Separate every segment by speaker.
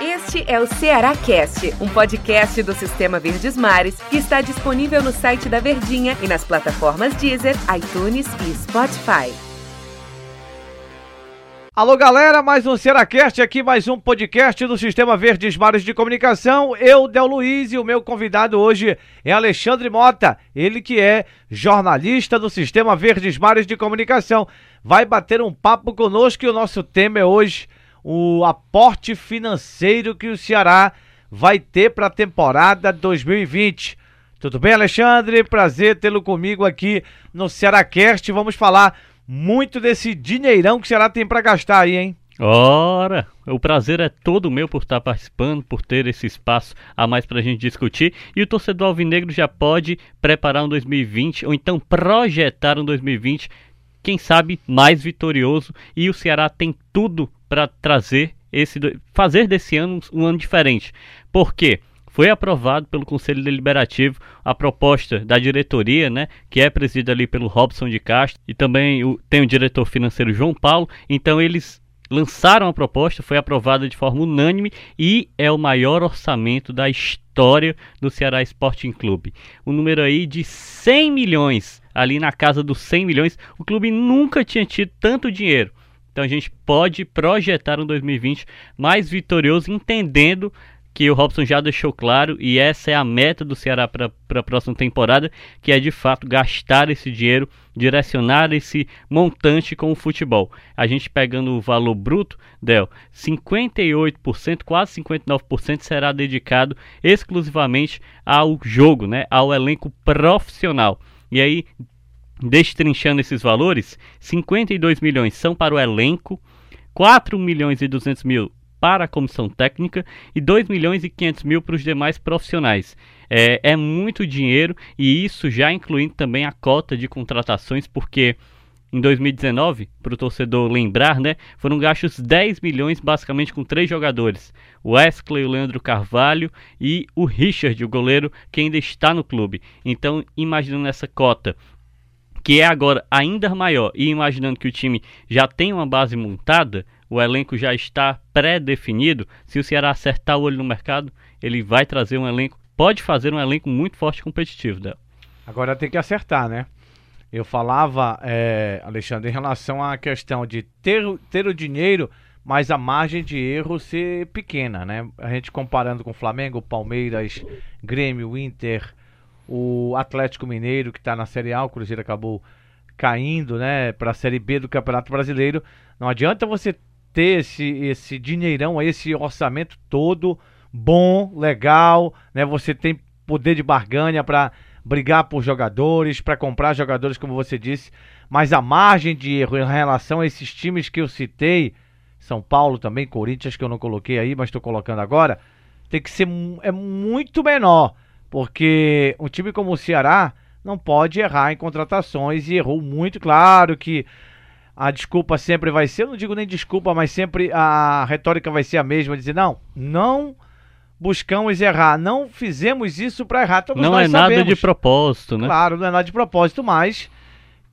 Speaker 1: Este é o Ceará Cast, um podcast do Sistema Verdes Mares que está disponível no site da Verdinha e nas plataformas Deezer, iTunes e Spotify.
Speaker 2: Alô galera, mais um Cearacast aqui, mais um podcast do Sistema Verdes Mares de Comunicação. Eu, Del Luiz, e o meu convidado hoje é Alexandre Mota, ele que é jornalista do Sistema Verdes Mares de Comunicação. Vai bater um papo conosco e o nosso tema é hoje o aporte financeiro que o Ceará vai ter para a temporada 2020. Tudo bem, Alexandre? Prazer tê-lo comigo aqui no Cearacast. Vamos falar muito desse dinheirão que o Ceará tem para gastar aí, hein?
Speaker 3: Ora, o prazer é todo meu por estar participando, por ter esse espaço a mais para a gente discutir. E o torcedor alvinegro já pode preparar um 2020 ou então projetar um 2020, quem sabe mais vitorioso. E o Ceará tem tudo para trazer esse, fazer desse ano um ano diferente. Por quê? foi aprovado pelo Conselho Deliberativo a proposta da diretoria, né, que é presidida ali pelo Robson de Castro e também o, tem o diretor financeiro João Paulo. Então eles lançaram a proposta, foi aprovada de forma unânime e é o maior orçamento da história do Ceará Sporting Clube. O número aí de 100 milhões, ali na casa dos 100 milhões, o clube nunca tinha tido tanto dinheiro. Então a gente pode projetar um 2020 mais vitorioso, entendendo que o Robson já deixou claro, e essa é a meta do Ceará para a próxima temporada, que é de fato gastar esse dinheiro, direcionar esse montante com o futebol. A gente pegando o valor bruto, Del, 58%, quase 59% será dedicado exclusivamente ao jogo, né, ao elenco profissional. E aí, destrinchando esses valores, 52 milhões são para o elenco, 4 milhões e 200 mil para a comissão técnica e 2 milhões e 500 mil para os demais profissionais. É, é muito dinheiro e isso já incluindo também a cota de contratações, porque em 2019, para o torcedor lembrar, né, foram gastos 10 milhões basicamente com três jogadores: o Wesley, o Leandro Carvalho e o Richard, o goleiro que ainda está no clube. Então, imaginando essa cota que é agora ainda maior e imaginando que o time já tem uma base montada, o elenco já está pré-definido. Se o Ceará acertar o olho no mercado, ele vai trazer um elenco, pode fazer um elenco muito forte e competitivo. Del.
Speaker 2: Agora tem que acertar, né? Eu falava, é, Alexandre, em relação à questão de ter, ter o dinheiro, mas a margem de erro ser pequena, né? A gente comparando com Flamengo, Palmeiras, Grêmio, Inter, o Atlético Mineiro, que está na Série A, o Cruzeiro acabou caindo, né, para a Série B do Campeonato Brasileiro. Não adianta você ter esse, esse dinheirão, esse orçamento todo bom, legal, né? Você tem poder de barganha para brigar por jogadores, para comprar jogadores, como você disse, mas a margem de erro em relação a esses times que eu citei, São Paulo também, Corinthians que eu não coloquei aí, mas estou colocando agora, tem que ser é muito menor, porque um time como o Ceará não pode errar em contratações e errou muito, claro que a desculpa sempre vai ser, eu não digo nem desculpa, mas sempre a retórica vai ser a mesma, dizer, não, não buscamos errar, não fizemos isso para errar.
Speaker 3: Todos não é sabemos. nada de propósito, né?
Speaker 2: Claro, não é nada de propósito, mas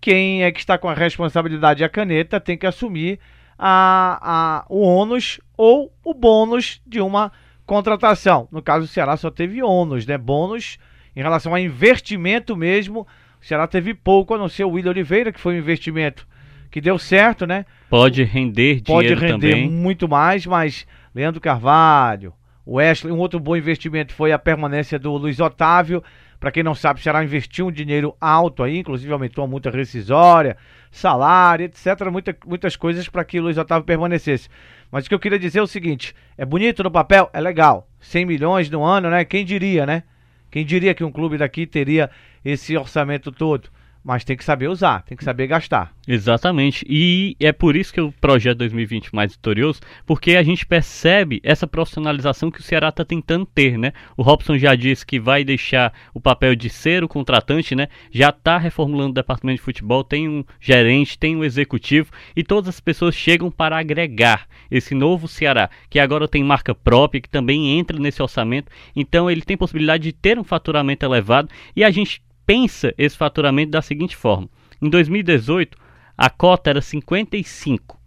Speaker 2: quem é que está com a responsabilidade e a caneta tem que assumir a, a, o ônus ou o bônus de uma contratação. No caso, o Ceará só teve ônus, né? Bônus em relação a investimento mesmo. O Ceará teve pouco, a não ser o William Oliveira, que foi um investimento que deu certo, né?
Speaker 3: Pode render dinheiro
Speaker 2: Pode render
Speaker 3: também.
Speaker 2: muito mais, mas Leandro Carvalho, o Wesley, um outro bom investimento foi a permanência do Luiz Otávio. Para quem não sabe, o Ceará investiu um dinheiro alto aí, inclusive aumentou a multa rescisória, salário, etc. Muita, muitas coisas para que o Luiz Otávio permanecesse. Mas o que eu queria dizer é o seguinte: é bonito no papel? É legal. 100 milhões no ano, né? Quem diria, né? Quem diria que um clube daqui teria esse orçamento todo? Mas tem que saber usar, tem que saber gastar.
Speaker 3: Exatamente. E é por isso que o projeto 2020 mais vitorioso, porque a gente percebe essa profissionalização que o Ceará está tentando ter, né? O Robson já disse que vai deixar o papel de ser o contratante, né? Já está reformulando o departamento de futebol, tem um gerente, tem um executivo e todas as pessoas chegam para agregar esse novo Ceará, que agora tem marca própria, que também entra nesse orçamento. Então ele tem possibilidade de ter um faturamento elevado e a gente pensa esse faturamento da seguinte forma: em 2018, a cota era 55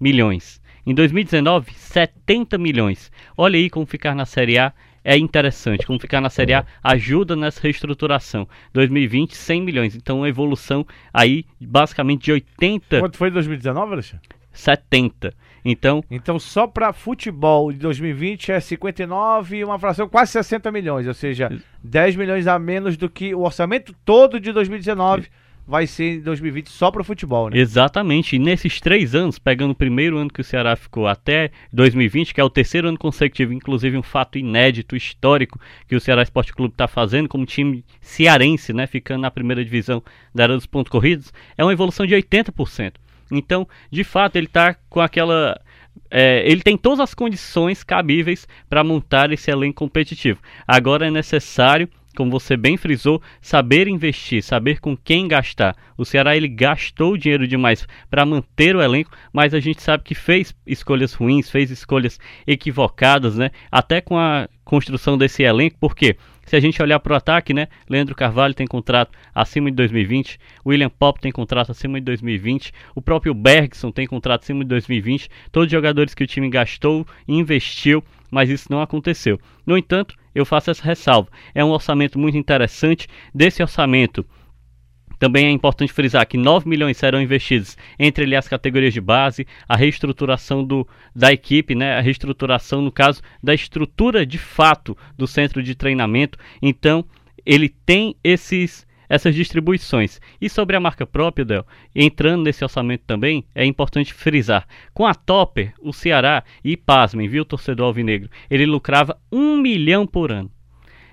Speaker 3: milhões. Em 2019, 70 milhões. Olha aí como ficar na Série A é interessante. Como ficar na Série A ajuda nessa reestruturação. 2020, 100 milhões. Então, uma evolução aí basicamente de 80.
Speaker 2: Quanto foi em 2019, Alexandre?
Speaker 3: 70. Então,
Speaker 2: então só para futebol de 2020 é 59 e uma fração quase 60 milhões, ou seja, 10 milhões a menos do que o orçamento todo de 2019 vai ser em 2020 só para o futebol, né?
Speaker 3: Exatamente. E nesses três anos, pegando o primeiro ano que o Ceará ficou até 2020, que é o terceiro ano consecutivo, inclusive um fato inédito, histórico, que o Ceará Esporte Clube está fazendo como time cearense, né? Ficando na primeira divisão da era dos pontos corridos, é uma evolução de 80%. Então, de fato, ele está com aquela é, ele tem todas as condições cabíveis para montar esse elenco competitivo. Agora é necessário como você bem frisou, saber investir, saber com quem gastar. O Ceará ele gastou dinheiro demais para manter o elenco, mas a gente sabe que fez escolhas ruins, fez escolhas equivocadas, né? Até com a construção desse elenco, porque se a gente olhar para o ataque, né? Leandro Carvalho tem contrato acima de 2020, William Pop tem contrato acima de 2020, o próprio Bergson tem contrato acima de 2020, todos os jogadores que o time gastou e investiu, mas isso não aconteceu. No entanto, eu faço essa ressalva. É um orçamento muito interessante. Desse orçamento, também é importante frisar que 9 milhões serão investidos entre ali, as categorias de base, a reestruturação do, da equipe, né, a reestruturação, no caso, da estrutura de fato do centro de treinamento. Então, ele tem esses essas distribuições. E sobre a marca própria, Del, entrando nesse orçamento também, é importante frisar. Com a Topper, o Ceará, e pasmem, viu, torcedor alvinegro, ele lucrava um milhão por ano.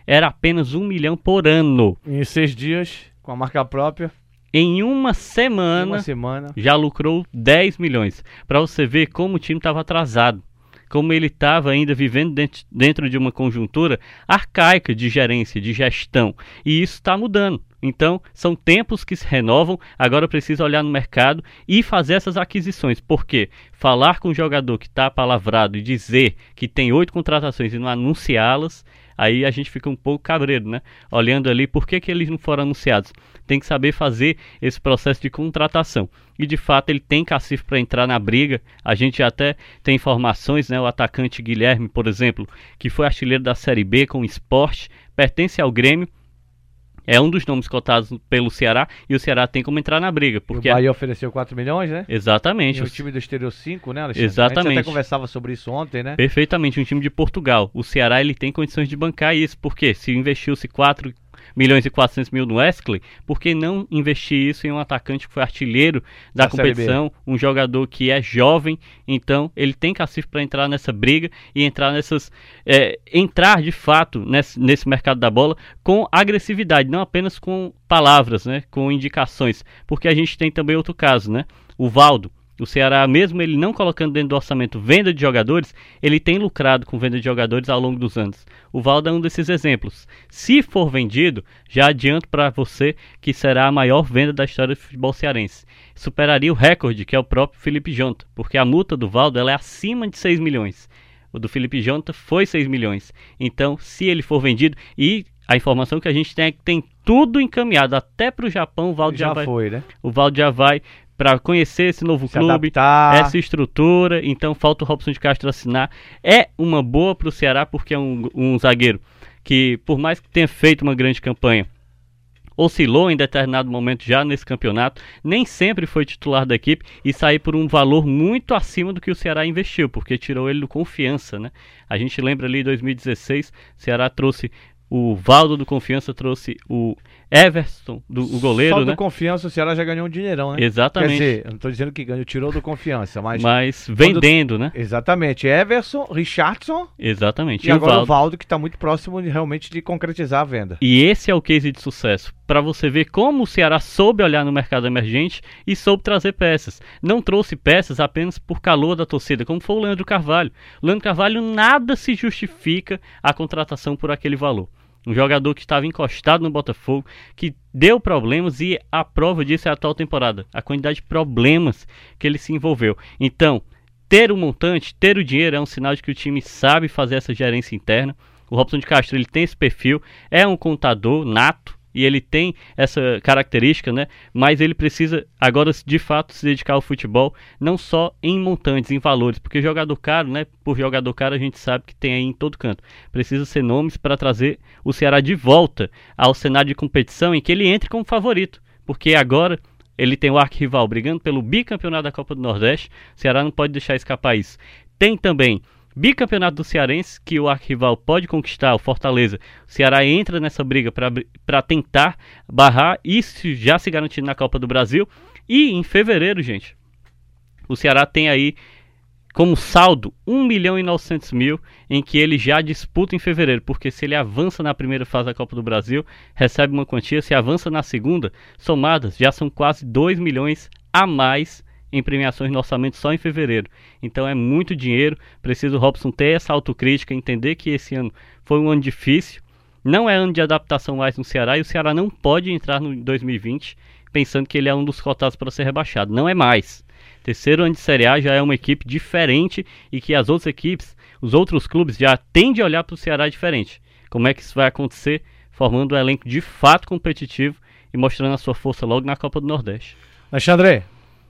Speaker 3: Era apenas um milhão por ano.
Speaker 2: Em seis dias, com a marca própria.
Speaker 3: Em uma semana,
Speaker 2: uma semana.
Speaker 3: já lucrou 10 milhões. Para você ver como o time estava atrasado como ele estava ainda vivendo dentro de uma conjuntura arcaica de gerência, de gestão. E isso está mudando. Então, são tempos que se renovam. Agora precisa olhar no mercado e fazer essas aquisições. Porque falar com o jogador que está palavrado e dizer que tem oito contratações e não anunciá-las, aí a gente fica um pouco cabreiro, né? Olhando ali, por que, que eles não foram anunciados? Tem que saber fazer esse processo de contratação. E de fato ele tem cacife para entrar na briga. A gente até tem informações, né? O atacante Guilherme, por exemplo, que foi artilheiro da Série B com o esporte, pertence ao Grêmio é um dos nomes cotados pelo Ceará e o Ceará tem como entrar na briga. Porque
Speaker 2: o Bahia ofereceu 4 milhões, né?
Speaker 3: Exatamente.
Speaker 2: E o time do exterior 5, né, Alexandre?
Speaker 3: Exatamente. A gente
Speaker 2: até conversava sobre isso ontem, né?
Speaker 3: Perfeitamente, um time de Portugal. O Ceará ele tem condições de bancar isso, porque se investiu-se 4 milhões e 400 mil no Wesley, por que não investir isso em um atacante que foi artilheiro da, da competição, um jogador que é jovem, então ele tem cacife para entrar nessa briga e entrar nessas, é, entrar de fato nesse, nesse mercado da bola com agressividade, não apenas com palavras, né, com indicações, porque a gente tem também outro caso, né, o Valdo, o Ceará, mesmo ele não colocando dentro do orçamento venda de jogadores, ele tem lucrado com venda de jogadores ao longo dos anos. O Valdo é um desses exemplos. Se for vendido, já adianto para você que será a maior venda da história do futebol cearense. Superaria o recorde, que é o próprio Felipe Jonta, porque a multa do Valdo é acima de 6 milhões. O do Felipe Jonta foi 6 milhões. Então, se ele for vendido, e a informação que a gente tem é que tem tudo encaminhado até para o Japão. O Valdo já, já vai,
Speaker 2: foi, né?
Speaker 3: O Valdo já vai para conhecer esse novo
Speaker 2: Se
Speaker 3: clube,
Speaker 2: adaptar.
Speaker 3: essa estrutura. Então falta o Robson de Castro assinar. É uma boa para o Ceará porque é um, um zagueiro que, por mais que tenha feito uma grande campanha, oscilou em determinado momento já nesse campeonato, nem sempre foi titular da equipe e saiu por um valor muito acima do que o Ceará investiu, porque tirou ele do confiança, né? A gente lembra ali em 2016, o Ceará trouxe o Valdo do Confiança trouxe o Everson, do, o goleiro, Só
Speaker 2: do
Speaker 3: né?
Speaker 2: Confiança o Ceará já ganhou um dinheirão, né?
Speaker 3: Exatamente.
Speaker 2: Quer dizer, eu não estou dizendo que ganhou, tirou do Confiança, mas...
Speaker 3: Mas vendendo,
Speaker 2: quando...
Speaker 3: né?
Speaker 2: Exatamente. Everson, Richardson...
Speaker 3: Exatamente.
Speaker 2: E, e agora o Valdo. o Valdo, que está muito próximo de, realmente de concretizar a venda.
Speaker 3: E esse é o case de sucesso. Para você ver como o Ceará soube olhar no mercado emergente e soube trazer peças. Não trouxe peças apenas por calor da torcida, como foi o Leandro Carvalho. O Leandro Carvalho nada se justifica a contratação por aquele valor. Um jogador que estava encostado no Botafogo, que deu problemas e a prova disso é a atual temporada. A quantidade de problemas que ele se envolveu. Então, ter o montante, ter o dinheiro é um sinal de que o time sabe fazer essa gerência interna. O Robson de Castro ele tem esse perfil, é um contador nato e ele tem essa característica, né? Mas ele precisa agora de fato se dedicar ao futebol, não só em montantes, em valores, porque jogador caro, né? Por jogador caro a gente sabe que tem aí em todo canto. Precisa ser nomes para trazer o Ceará de volta ao cenário de competição em que ele entre como favorito, porque agora ele tem o arquirrival brigando pelo bicampeonato da Copa do Nordeste. O Ceará não pode deixar escapar isso. Tem também bicampeonato do Cearense, que o arquival pode conquistar, o Fortaleza. O Ceará entra nessa briga para tentar barrar isso já se garantindo na Copa do Brasil. E em fevereiro, gente, o Ceará tem aí como saldo 1 milhão e 900 mil em que ele já disputa em fevereiro, porque se ele avança na primeira fase da Copa do Brasil, recebe uma quantia, se avança na segunda, somadas já são quase 2 milhões a mais em premiações no orçamento só em fevereiro. Então é muito dinheiro, precisa o Robson ter essa autocrítica, entender que esse ano foi um ano difícil, não é ano de adaptação mais no Ceará e o Ceará não pode entrar no 2020 pensando que ele é um dos cotados para ser rebaixado. Não é mais. Terceiro ano de Série A já é uma equipe diferente e que as outras equipes, os outros clubes já tendem a olhar para o Ceará diferente. Como é que isso vai acontecer? Formando um elenco de fato competitivo e mostrando a sua força logo na Copa do Nordeste.
Speaker 2: Alexandre,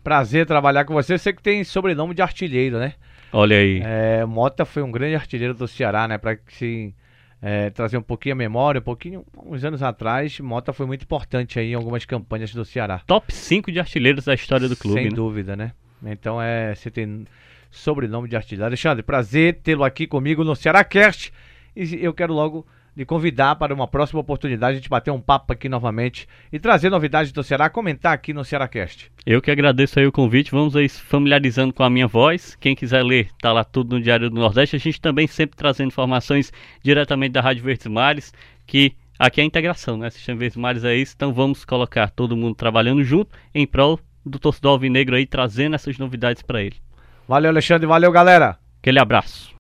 Speaker 2: prazer trabalhar com você. Você que tem sobrenome de artilheiro, né?
Speaker 3: Olha aí.
Speaker 2: É, Mota foi um grande artilheiro do Ceará, né? Para se é, trazer um pouquinho a memória, um pouquinho, uns anos atrás, Mota foi muito importante aí em algumas campanhas do Ceará.
Speaker 3: Top 5 de artilheiros da história do clube.
Speaker 2: Sem
Speaker 3: né?
Speaker 2: dúvida, né? Então é, você tem sobrenome de artilheiro. Alexandre, prazer tê-lo aqui comigo no Cearacast. E eu quero logo lhe convidar para uma próxima oportunidade de a gente bater um papo aqui novamente e trazer novidades do Ceará, comentar aqui no Cearacast.
Speaker 3: Eu que agradeço aí o convite, vamos aí familiarizando com a minha voz. Quem quiser ler, tá lá tudo no Diário do Nordeste. A gente também sempre trazendo informações diretamente da Rádio Verdes Mares, que aqui é a integração, né? Sistema Verdes Mares é isso, então vamos colocar todo mundo trabalhando junto em prol do torcedor alvinegro aí, trazendo essas novidades para ele.
Speaker 2: Valeu, Alexandre, valeu, galera.
Speaker 3: Aquele abraço.